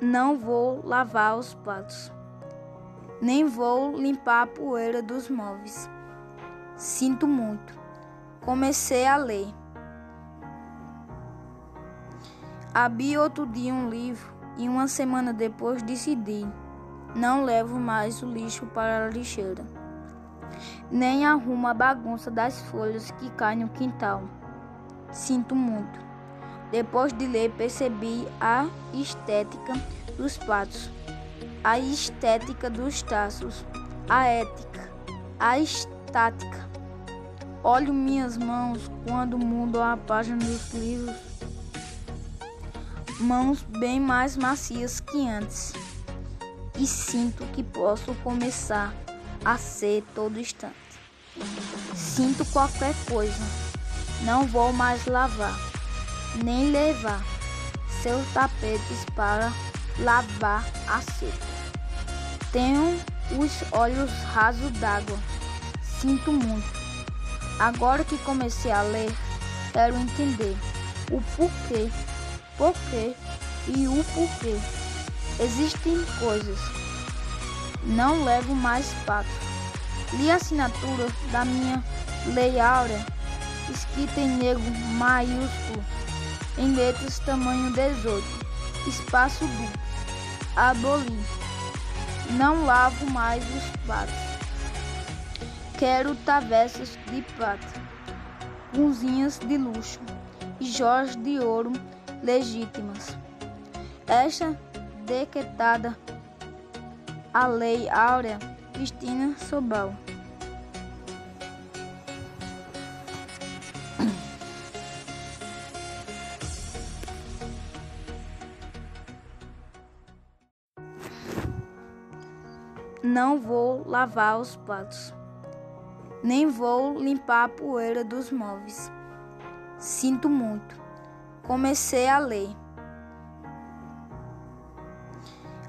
Não vou lavar os pratos, nem vou limpar a poeira dos móveis. Sinto muito. Comecei a ler. Abri outro dia um livro e uma semana depois decidi: não levo mais o lixo para a lixeira, nem arrumo a bagunça das folhas que caem no quintal. Sinto muito. Depois de ler, percebi a estética dos pratos, a estética dos taços, a ética, a estática. Olho minhas mãos quando mudo a página dos livros, mãos bem mais macias que antes, e sinto que posso começar a ser todo instante. Sinto qualquer coisa, não vou mais lavar nem levar seus tapetes para lavar a seco. Tenho os olhos rasos d'água. Sinto muito. Agora que comecei a ler, quero entender o porquê, porquê e o porquê. Existem coisas. Não levo mais pato. Li a assinatura da minha Lei Áurea, escrita em negro maiúsculo em letras tamanho 18, espaço duplo, abolir. Não lavo mais os pratos. Quero travessas de prata, cozinhas de luxo e joias de ouro legítimas. Esta decretada a Lei Áurea Cristina Sobral. Não vou lavar os pratos, nem vou limpar a poeira dos móveis. Sinto muito. Comecei a ler.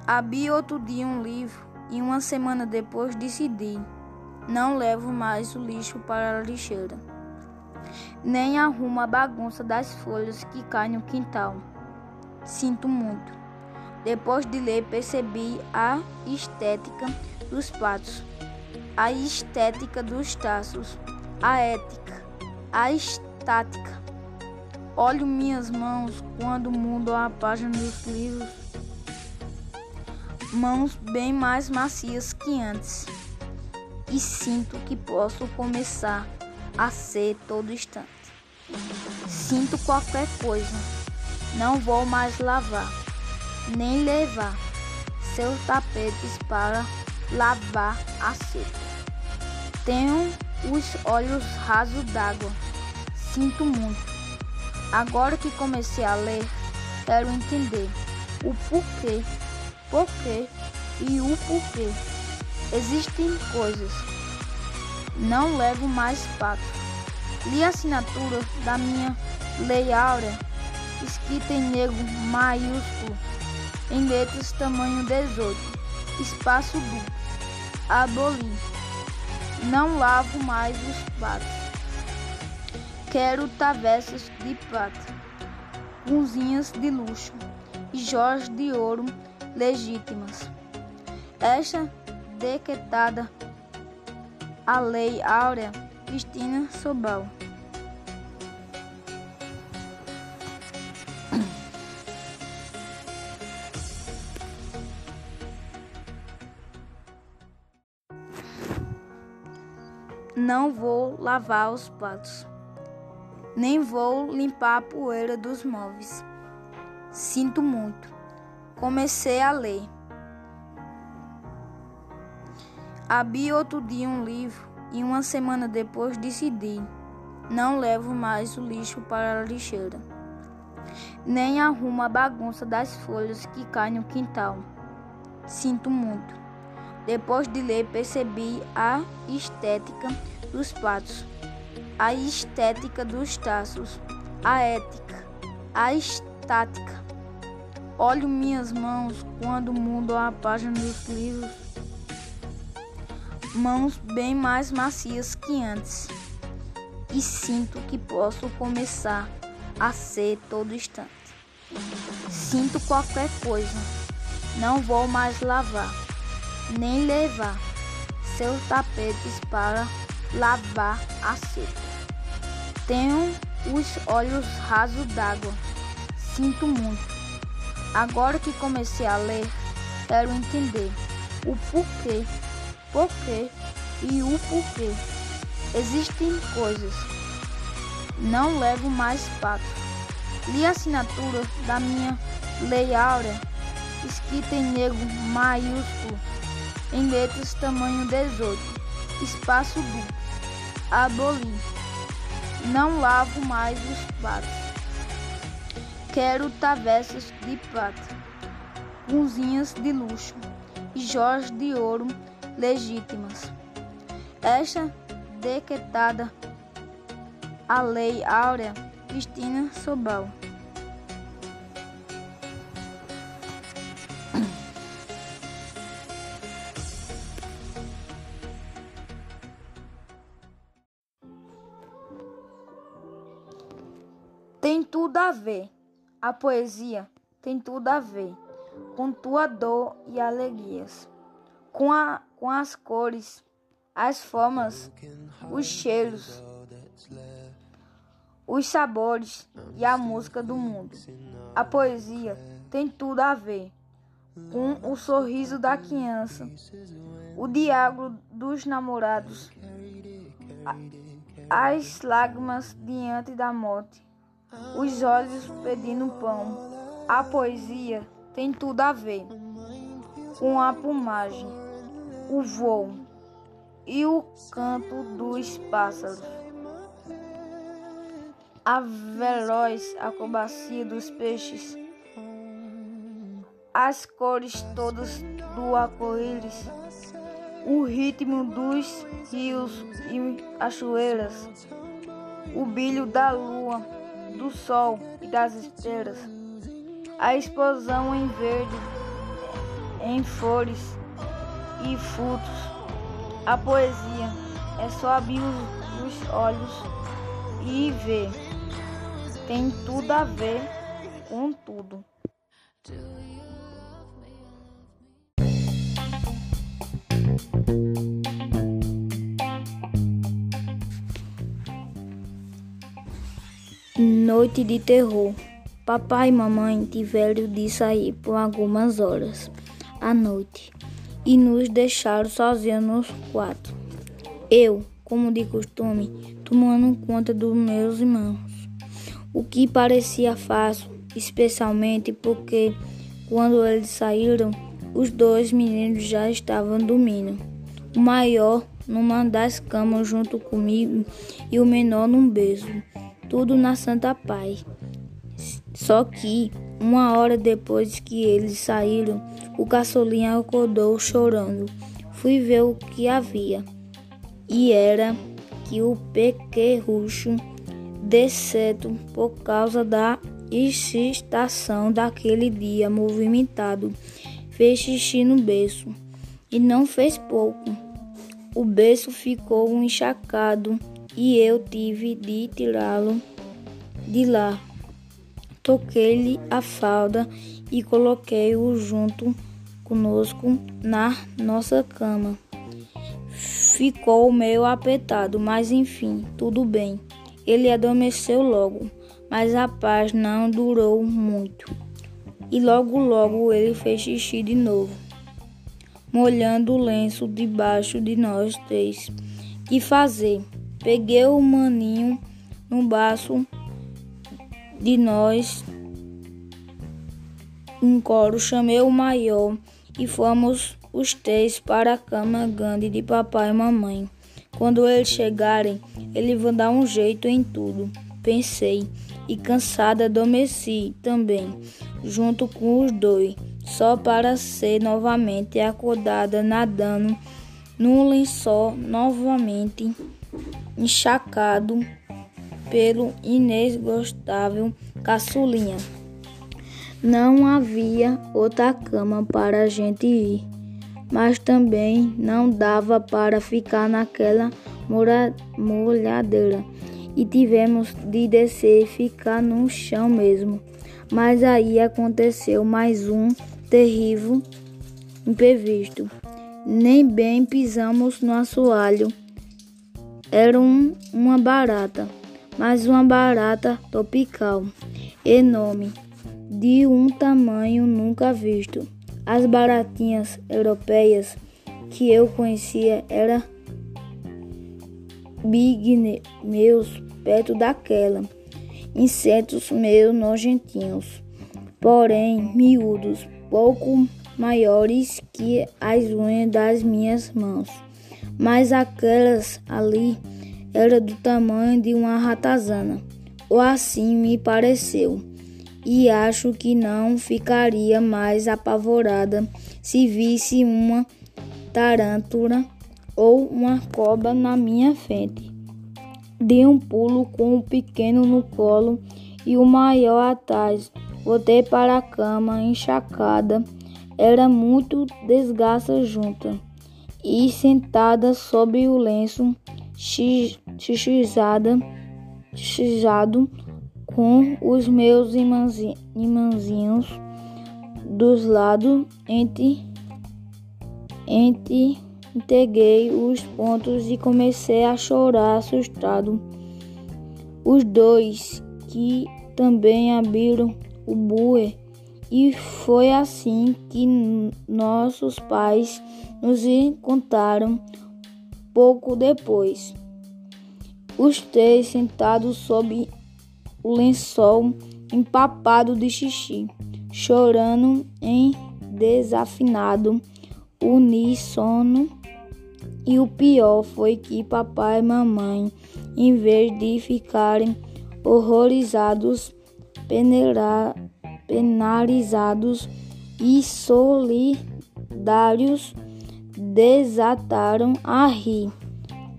Abri outro dia um livro e uma semana depois decidi: não levo mais o lixo para a lixeira, nem arrumo a bagunça das folhas que caem no quintal. Sinto muito. Depois de ler, percebi a estética dos pratos, a estética dos taços, a ética, a estática. Olho minhas mãos quando mudo a página dos livros, mãos bem mais macias que antes, e sinto que posso começar a ser todo instante. Sinto qualquer coisa, não vou mais lavar nem levar seus tapetes para lavar a seco. Tenho os olhos rasos d'água. Sinto muito. Agora que comecei a ler, quero entender o porquê, porquê e o porquê. Existem coisas. Não levo mais pato. Li a assinatura da minha Lei Áurea, escrita em negro maiúsculo em letras tamanho 18, espaço duplo, abolir. Não lavo mais os pratos. Quero travessas de prata, cozinhas de luxo e joias de ouro legítimas. Esta decretada a Lei Áurea Cristina Sobral. Não vou lavar os pratos, nem vou limpar a poeira dos móveis. Sinto muito. Comecei a ler. Abri outro dia um livro e uma semana depois decidi: não levo mais o lixo para a lixeira, nem arrumo a bagunça das folhas que caem no quintal. Sinto muito. Depois de ler, percebi a estética dos pratos, a estética dos taços, a ética, a estática. Olho minhas mãos quando mudo a página dos livros, mãos bem mais macias que antes, e sinto que posso começar a ser todo instante. Sinto qualquer coisa Não vou mais lavar, nem levar seus tapetes para lavar a seco. Tenho os olhos rasos d'água. Sinto muito. Agora que comecei a ler, quero entender o porquê, porquê e o porquê. Existem coisas. Não levo mais pato. Li a assinatura da minha Lei Áurea, escrita em negro maiúsculo, em letras tamanho 18, espaço duplo. Aboli. Não lavo mais os pratos. Quero travessas de prata, cozinhas de luxo e joias de ouro legítimas. Esta decretada a Lei Áurea Cristina Sobal. Tem tudo a ver. A poesia tem tudo a ver com tua dor e alegrias, com, a, com as cores, as formas, os cheiros, os sabores e a música do mundo. A poesia tem tudo a ver com o sorriso da criança, o diálogo dos namorados, as lágrimas diante da morte os olhos pedindo pão. A poesia tem tudo a ver com a plumagem, o voo e o canto dos pássaros. A veloz acrobacia dos peixes, as cores todas do arco-íris, o ritmo dos rios e cachoeiras, o brilho da lua do sol e das estrelas, a explosão em verde, em flores e frutos. A poesia é só abrir os olhos e ver. Tem tudo a ver com tudo. Noite de terror. Papai e mamãe tiveram de sair por algumas horas à noite e nos deixaram sozinhos nos quatro. Eu, como de costume, tomando conta dos meus irmãos. O que parecia fácil, especialmente porque quando eles saíram, os dois meninos já estavam dormindo. O maior numa das camas junto comigo e o menor num beijo tudo na Santa Paz. Só que, uma hora depois que eles saíram, o caçulinha acordou chorando. Fui ver o que havia. E era que o pequerrucho, decerto por causa da excitação daquele dia movimentado, fez xixi no berço. E não fez pouco. O berço ficou encharcado e eu tive de tirá-lo de lá. Toquei-lhe a falda e coloquei-o junto conosco na nossa cama. Ficou meio apertado, mas enfim, tudo bem. Ele adormeceu logo, mas a paz não durou muito. E logo logo ele fez xixi de novo, molhando o lenço debaixo de nós três. Que fazer? Peguei o maninho no braço de nós. Um coro chamei o maior e fomos os três para a cama grande de papai e mamãe. Quando eles chegarem, eles vão dar um jeito em tudo, pensei, e cansada adormeci também, junto com os dois, só para ser novamente acordada nadando num lençol novamente encharcado pelo inesgostável caçulinha. Não havia outra cama para a gente ir, mas também não dava para ficar naquela molhadeira e tivemos de descer e ficar no chão mesmo. Mas aí aconteceu mais um terrível imprevisto. Nem bem pisamos no assoalho. Era um, uma barata, mas uma barata tropical, enorme, de um tamanho nunca visto. As baratinhas europeias que eu conhecia eram big meus perto daquela. Insetos meio nojentinhos, porém miúdos, pouco maiores que as unhas das minhas mãos. Mas aquelas ali eram do tamanho de uma ratazana, ou assim me pareceu. E acho que não ficaria mais apavorada se visse uma tarântula ou uma cobra na minha frente. Dei um pulo com o pequeno no colo e o maior atrás. Voltei para a cama encharcada. Era muito desgasta junta e sentada sobre o lenço xixizada, xixizado com os meus irmãzinhos dos lados entre entre Entreguei os pontos e comecei a chorar assustado. Os dois que também abriram o buer e foi assim que nossos pais nos encontraram pouco depois. Os três sentados sob o lençol empapado de xixi, chorando em desafinado uníssono e o pior foi que papai e mamãe, em vez de ficarem horrorizados, penalizados e solidários, desataram a rir.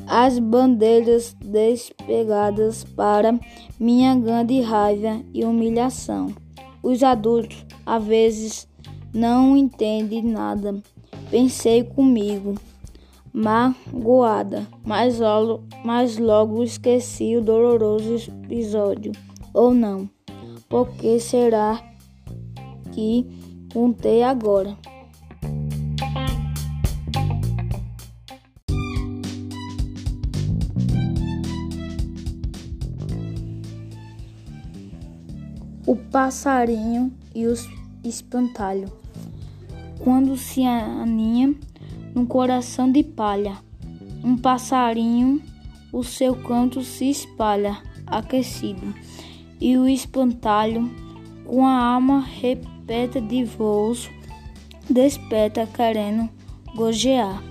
As bandeiras despegadas para minha grande raiva e humilhação. Os adultos, às vezes, não entendem nada. Pensei comigo magoada, mas logo, mas logo esqueci o doloroso episódio. Ou não? Por que será que contei agora? Passarinho e os espantalho. Quando se aninha no coração de palha. Um passarinho, o seu canto se espalha, aquecido, e o espantalho, com a alma repeta de voos, desperta querendo gojear.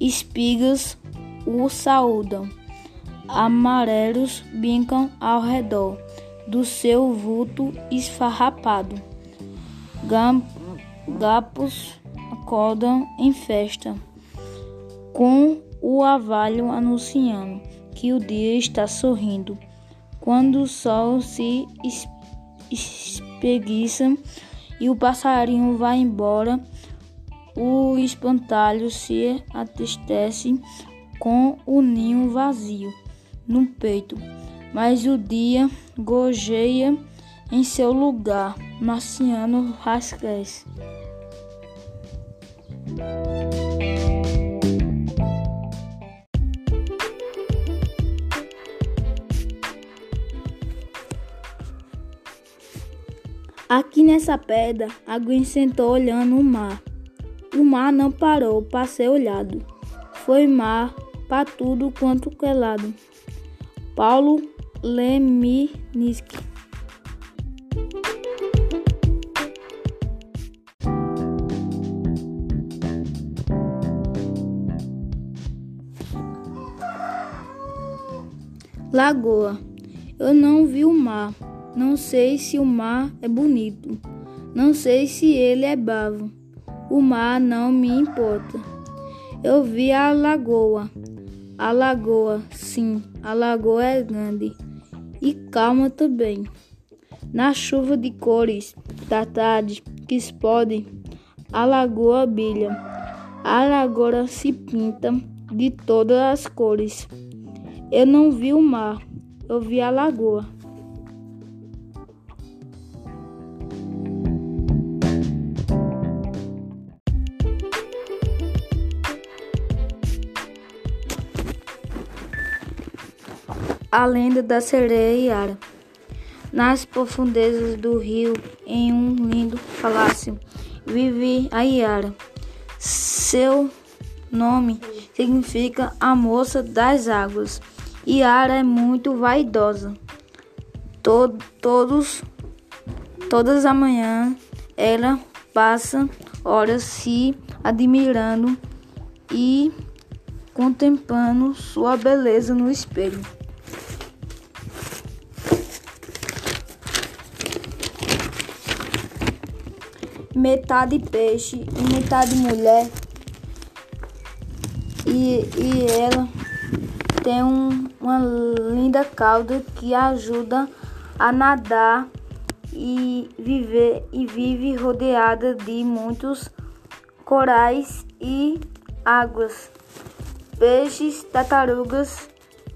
Espigas o saúdam, amarelos brincam ao redor do seu vulto esfarrapado. Gapos acordam em festa, com o avalho anunciando que o dia está sorrindo. Quando o sol se espreguiça e o passarinho vai embora, o espantalho se atestece com o ninho vazio no peito, mas o dia gojeia em seu lugar, marciano rascres. Aqui nessa pedra, a Gwen sentou olhando o mar. O mar não parou para ser olhado. Foi mar para tudo quanto que é lado. Paulo Leminski Lagoa. Eu não vi o mar. Não sei se o mar é bonito. Não sei se ele é bravo. O mar não me importa. Eu vi a lagoa. A lagoa, sim, a lagoa é grande e calma também. Na chuva de cores da tarde que explode, a lagoa brilha. A lagoa se pinta de todas as cores. Eu não vi o mar, eu vi a lagoa. A lenda da sereia Yara. Nas profundezas do rio, em um lindo palácio, vive a Yara. Seu nome significa a moça das águas. Yara é muito vaidosa. Tod todos, todas as manhãs ela passa horas se admirando e contemplando sua beleza no espelho. Metade peixe e metade mulher. E, e ela tem um, uma linda cauda que ajuda a nadar e viver e vive rodeada de muitos corais e águas. Peixes, tartarugas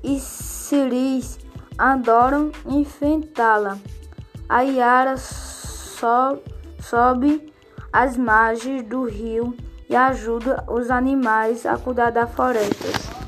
e siris adoram enfrentá-la. A Yara só sobe as margens do rio e ajuda os animais a cuidar das florestas.